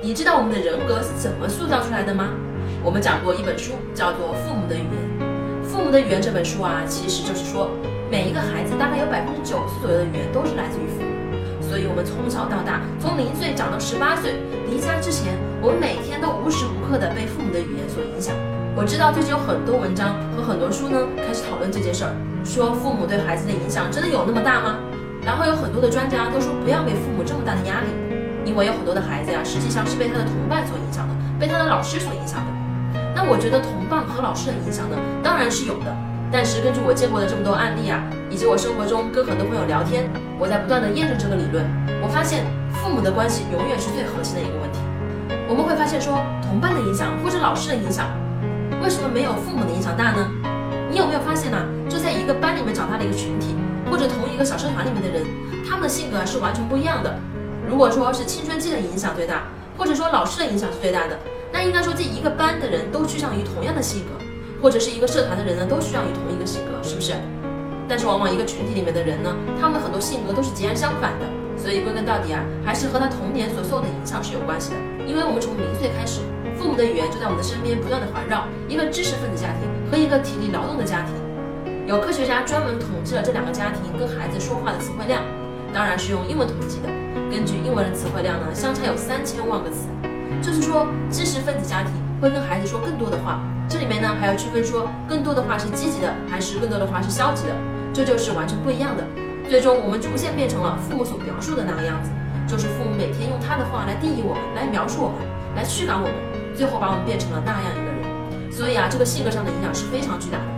你知道我们的人格是怎么塑造出来的吗？我们讲过一本书，叫做《父母的语言》。《父母的语言》这本书啊，其实就是说，每一个孩子大概有百分之九十左右的语言都是来自于父母。所以，我们从小到大，从零岁长到十八岁，离家之前，我们每天都无时无刻的被父母的语言所影响。我知道最近有很多文章和很多书呢，开始讨论这件事儿，说父母对孩子的影响真的有那么大吗？然后有很多的专家都说不要给父母这么大的压力，因为有很多的孩子呀，实际上是被他的同伴所影响的，被他的老师所影响的。那我觉得同伴和老师的影响呢，当然是有的。但是根据我见过的这么多案例啊，以及我生活中跟很多朋友聊天，我在不断的验证这个理论。我发现父母的关系永远是最核心的一个问题。我们会发现说，同伴的影响或者老师的影响，为什么没有父母的影响大呢？你有没有发现呢？就在一个班里面长大的一个群体。或者同一个小社团里面的人，他们的性格是完全不一样的。如果说是青春期的影响最大，或者说老师的影响是最大的，那应该说这一个班的人都趋向于同样的性格，或者是一个社团的人呢都趋向于同一个性格，是不是？但是往往一个群体里面的人呢，他们很多性格都是截然相反的。所以归根到底啊，还是和他童年所受的影响是有关系的。因为我们从零岁开始，父母的语言就在我们的身边不断的环绕。一个知识分子家庭和一个体力劳动的家庭。有科学家专门统计了这两个家庭跟孩子说话的词汇量，当然是用英文统计的。根据英文的词汇量呢，相差有三千万个词。就是说，知识分子家庭会跟孩子说更多的话。这里面呢，还要区分说，更多的话是积极的，还是更多的话是消极的，这就是完全不一样的。最终，我们逐渐变成了父母所描述的那个样子，就是父母每天用他的话来定义我们，来描述我们，来驱赶我们，最后把我们变成了那样一个人。所以啊，这个性格上的影响是非常巨大的。